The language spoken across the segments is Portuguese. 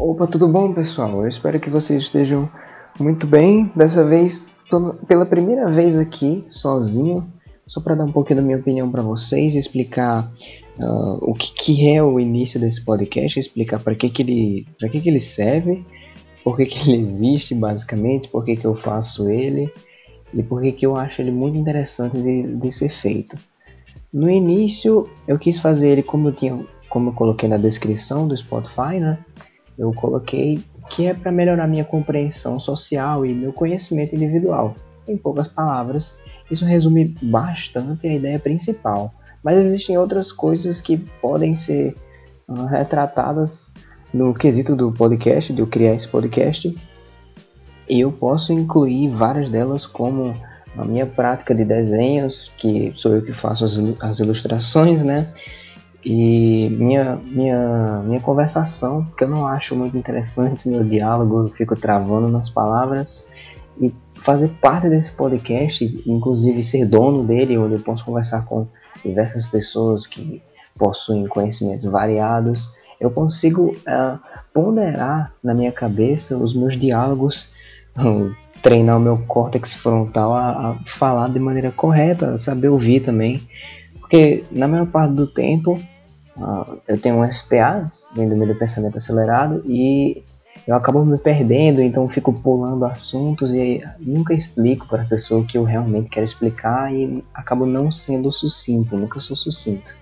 Opa, tudo bom, pessoal? Eu espero que vocês estejam muito bem. Dessa vez, pela primeira vez aqui, sozinho, só para dar um pouquinho da minha opinião para vocês, explicar uh, o que, que, é o início desse podcast, explicar para que, que, ele, que, que ele serve, por que, que ele existe, basicamente, por que, que eu faço ele e por que, que eu acho ele muito interessante de, de ser feito. No início, eu quis fazer ele como eu tinha, como eu coloquei na descrição do Spotify, né? Eu coloquei que é para melhorar minha compreensão social e meu conhecimento individual. Em poucas palavras, isso resume bastante a ideia principal, mas existem outras coisas que podem ser uh, retratadas no quesito do podcast, de eu criar esse podcast. E eu posso incluir várias delas, como a minha prática de desenhos, que sou eu que faço as, as ilustrações, né? E minha, minha, minha conversação, que eu não acho muito interessante, meu diálogo, eu fico travando nas palavras. E fazer parte desse podcast, inclusive ser dono dele, onde eu posso conversar com diversas pessoas que possuem conhecimentos variados, eu consigo uh, ponderar na minha cabeça os meus diálogos, treinar o meu córtex frontal a, a falar de maneira correta, saber ouvir também. Porque na maior parte do tempo eu tenho um SPA, síndrome do pensamento acelerado, e eu acabo me perdendo, então fico pulando assuntos e nunca explico para a pessoa o que eu realmente quero explicar e acabo não sendo sucinto, nunca sou sucinto.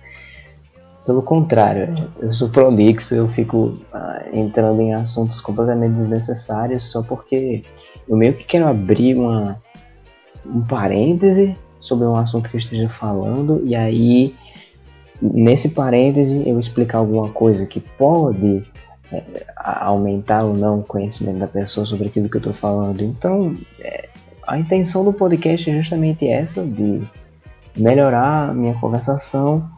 Pelo contrário, eu sou prolixo, eu fico uh, entrando em assuntos completamente desnecessários só porque eu meio que quero abrir uma, um parêntese sobre um assunto que eu esteja falando e aí nesse parêntese eu explicar alguma coisa que pode é, aumentar ou não o conhecimento da pessoa sobre aquilo que eu estou falando. Então, é, a intenção do podcast é justamente essa, de melhorar a minha conversação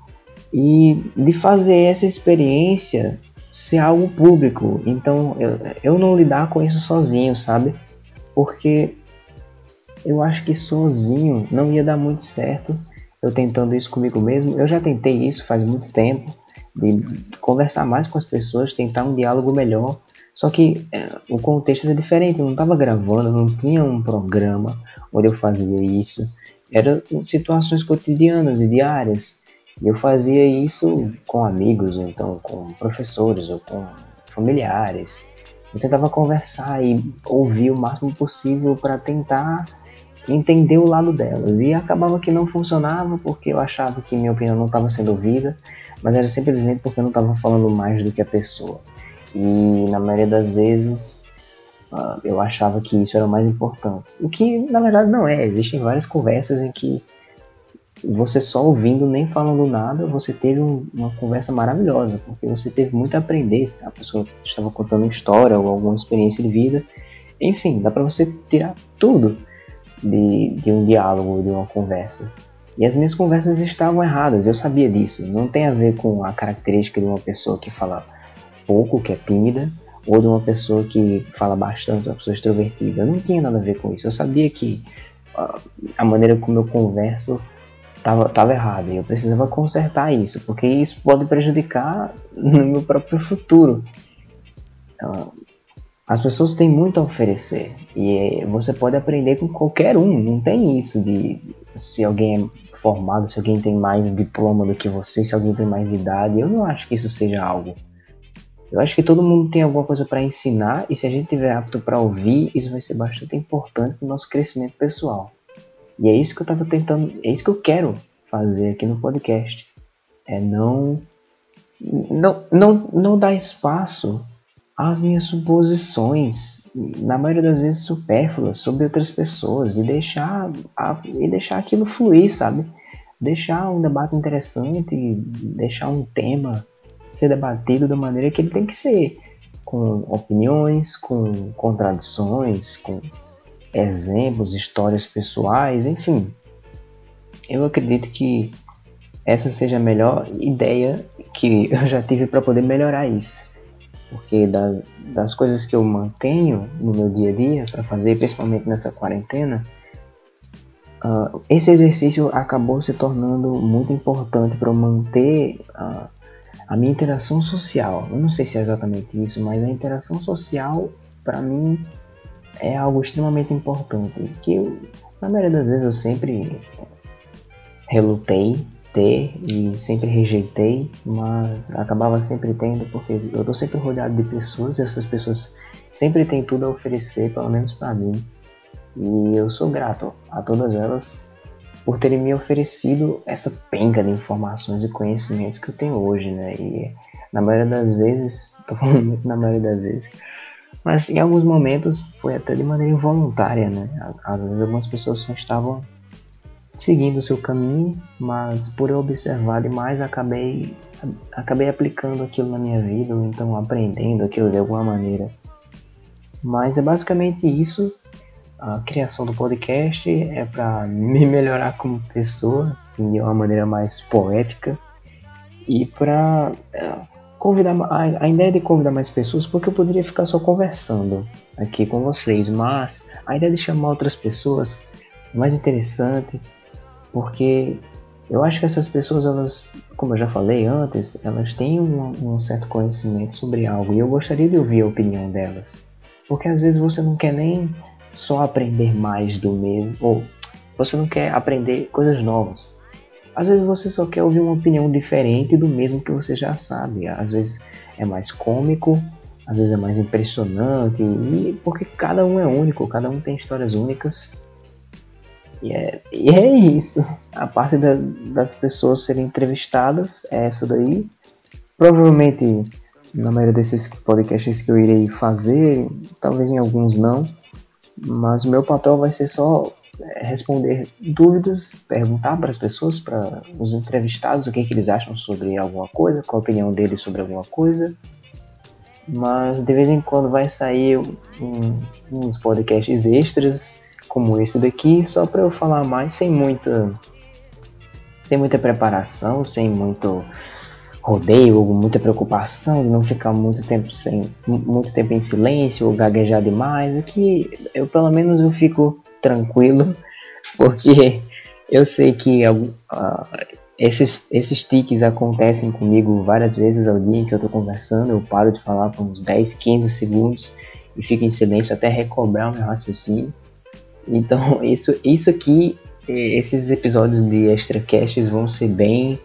e de fazer essa experiência ser algo público. Então, eu, eu não lidar com isso sozinho, sabe? Porque eu acho que sozinho não ia dar muito certo. Eu tentando isso comigo mesmo. Eu já tentei isso faz muito tempo, de conversar mais com as pessoas, tentar um diálogo melhor. Só que é, o contexto era diferente, eu não estava gravando, não tinha um programa onde eu fazia isso. Eram situações cotidianas e diárias. E eu fazia isso com amigos, ou então com professores, ou com familiares. Eu tentava conversar e ouvir o máximo possível para tentar entender o lado delas. E acabava que não funcionava porque eu achava que minha opinião não estava sendo ouvida, mas era simplesmente porque eu não estava falando mais do que a pessoa. E na maioria das vezes uh, eu achava que isso era o mais importante. O que na verdade não é. Existem várias conversas em que você só ouvindo, nem falando nada, você teve um, uma conversa maravilhosa, porque você teve muito a aprender. A pessoa estava contando história ou alguma experiência de vida. Enfim, dá para você tirar tudo de, de um diálogo, de uma conversa. E as minhas conversas estavam erradas, eu sabia disso. Não tem a ver com a característica de uma pessoa que fala pouco, que é tímida, ou de uma pessoa que fala bastante, uma pessoa extrovertida. Não tinha nada a ver com isso. Eu sabia que uh, a maneira como eu converso estava tava errada e eu precisava consertar isso, porque isso pode prejudicar no meu próprio futuro. As pessoas têm muito a oferecer e você pode aprender com qualquer um. Não tem isso de se alguém é formado, se alguém tem mais diploma do que você, se alguém tem mais idade. Eu não acho que isso seja algo. Eu acho que todo mundo tem alguma coisa para ensinar e se a gente tiver apto para ouvir, isso vai ser bastante importante para o nosso crescimento pessoal. E é isso que eu estava tentando, é isso que eu quero fazer aqui no podcast. É não não não, não dar espaço as minhas suposições, na maioria das vezes supérfluas, sobre outras pessoas e deixar, a, e deixar aquilo fluir, sabe? Deixar um debate interessante, deixar um tema ser debatido da maneira que ele tem que ser, com opiniões, com contradições, com exemplos, histórias pessoais, enfim. Eu acredito que essa seja a melhor ideia que eu já tive para poder melhorar isso porque da, das coisas que eu mantenho no meu dia a dia para fazer, principalmente nessa quarentena, uh, esse exercício acabou se tornando muito importante para manter uh, a minha interação social. Eu não sei se é exatamente isso, mas a interação social, para mim, é algo extremamente importante. Que eu, na maioria das vezes eu sempre relutei ter e sempre rejeitei, mas acabava sempre tendo, porque eu tô sempre rodeado de pessoas e essas pessoas sempre têm tudo a oferecer, pelo menos para mim. E eu sou grato a todas elas por terem me oferecido essa penca de informações e conhecimentos que eu tenho hoje, né? E na maioria das vezes, tô falando muito na maioria das vezes, mas em alguns momentos foi até de maneira involuntária, né? Às vezes algumas pessoas só estavam seguindo o seu caminho, mas por eu observar demais acabei acabei aplicando aquilo na minha vida, ou então aprendendo aquilo de alguma maneira. Mas é basicamente isso. A criação do podcast é para me melhorar como pessoa, assim, de uma maneira mais poética. E para é, convidar a, ideia de convidar mais pessoas, porque eu poderia ficar só conversando aqui com vocês, mas a ideia de chamar outras pessoas é mais interessante, porque eu acho que essas pessoas, elas, como eu já falei antes, elas têm um, um certo conhecimento sobre algo e eu gostaria de ouvir a opinião delas, porque às vezes você não quer nem só aprender mais do mesmo, ou você não quer aprender coisas novas. Às vezes você só quer ouvir uma opinião diferente do mesmo que você já sabe. Às vezes é mais cômico, às vezes é mais impressionante, porque cada um é único, cada um tem histórias únicas. E é, e é isso. A parte da, das pessoas serem entrevistadas é essa daí. Provavelmente na maioria desses podcasts que eu irei fazer, talvez em alguns não mas o meu papel vai ser só é, responder dúvidas, perguntar para as pessoas, para os entrevistados, o que, que eles acham sobre alguma coisa, qual a opinião deles sobre alguma coisa. Mas de vez em quando vai sair um, uns podcasts extras, como esse daqui, só para eu falar mais sem muita, sem muita preparação, sem muito rodeio, muita preocupação não ficar muito tempo sem muito tempo em silêncio ou gaguejar demais, o que eu pelo menos eu fico tranquilo, porque eu sei que uh, esses, esses tiques acontecem comigo várias vezes ao dia em que eu tô conversando, eu paro de falar por uns 10, 15 segundos e fico em silêncio até recobrar o meu raciocínio. Então, isso, isso aqui, esses episódios de extra casts vão ser bem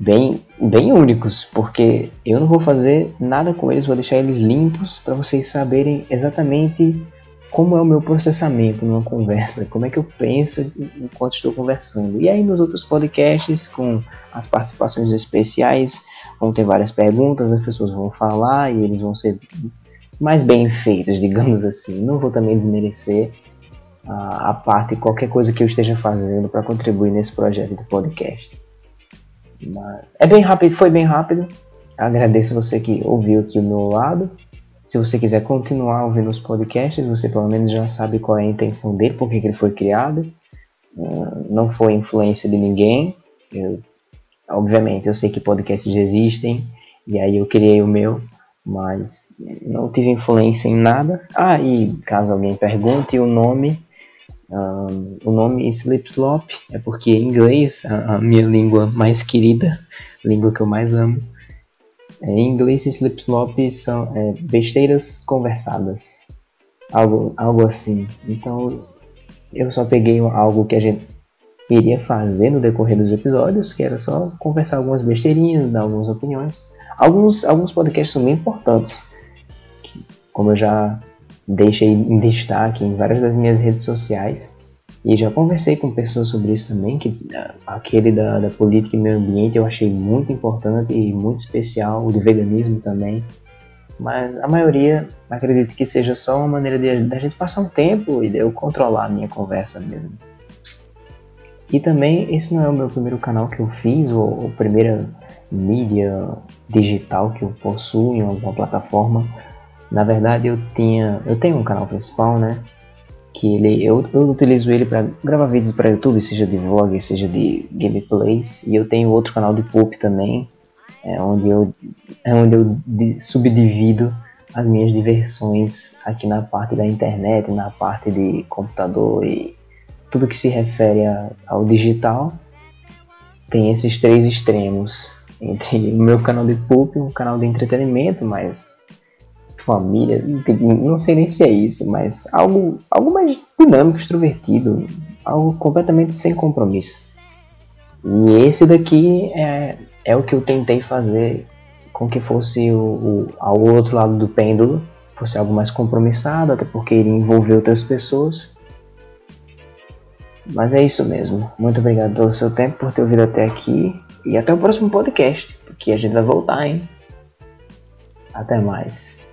bem, bem únicos, porque eu não vou fazer nada com eles, vou deixar eles limpos para vocês saberem exatamente como é o meu processamento numa conversa, como é que eu penso enquanto estou conversando. E aí nos outros podcasts, com as participações especiais, vão ter várias perguntas, as pessoas vão falar e eles vão ser mais bem feitos, digamos assim. Não vou também desmerecer a, a parte, qualquer coisa que eu esteja fazendo para contribuir nesse projeto do podcast. Mas é bem rápido, foi bem rápido. Agradeço você que ouviu aqui o meu lado. Se você quiser continuar ouvindo os podcasts, você pelo menos já sabe qual é a intenção dele, por que ele foi criado. Uh, não foi influência de ninguém. Eu, obviamente, eu sei que podcasts existem, e aí eu criei o meu, mas não tive influência em nada. Ah, e caso alguém pergunte o nome, um, o nome Slip Slop é porque em inglês, a, a, minha língua mais querida, língua que eu mais amo, é, em inglês Slip Slop são é, besteiras conversadas, algo, algo assim. Então eu só peguei algo que a gente iria fazer no decorrer dos episódios, que era só conversar algumas besteirinhas, dar algumas opiniões. Alguns, alguns podcasts são bem importantes, que, como eu já deixei em destaque em várias das minhas redes sociais. E já conversei com pessoas sobre isso também, que ah, aquele da, da política e meio ambiente eu achei muito importante e muito especial, o de veganismo também. Mas a maioria acredito que seja só uma maneira de, de a gente passar um tempo e de eu controlar a minha conversa mesmo. E também esse não é o meu primeiro canal que eu fiz, ou a primeira mídia digital que eu possuo em alguma plataforma. Na verdade, eu tinha, eu tenho um canal principal, né? Que ele, eu, eu utilizo ele para gravar vídeos para YouTube, seja de vlog, seja de gameplays. E eu tenho outro canal de poop também, é onde eu, é onde eu subdivido as minhas diversões aqui na parte da internet, na parte de computador e tudo que se refere a, ao digital. Tem esses três extremos entre o meu canal de pulp um canal de entretenimento, mas família, não sei nem se é isso, mas algo, algo mais dinâmico, extrovertido, algo completamente sem compromisso. E esse daqui é, é o que eu tentei fazer com que fosse o, o, ao outro lado do pêndulo, fosse algo mais compromissado, até porque iria envolver outras pessoas. Mas é isso mesmo. Muito obrigado pelo seu tempo, por ter ouvido até aqui. E até o próximo podcast, porque a gente vai voltar, hein? Até mais.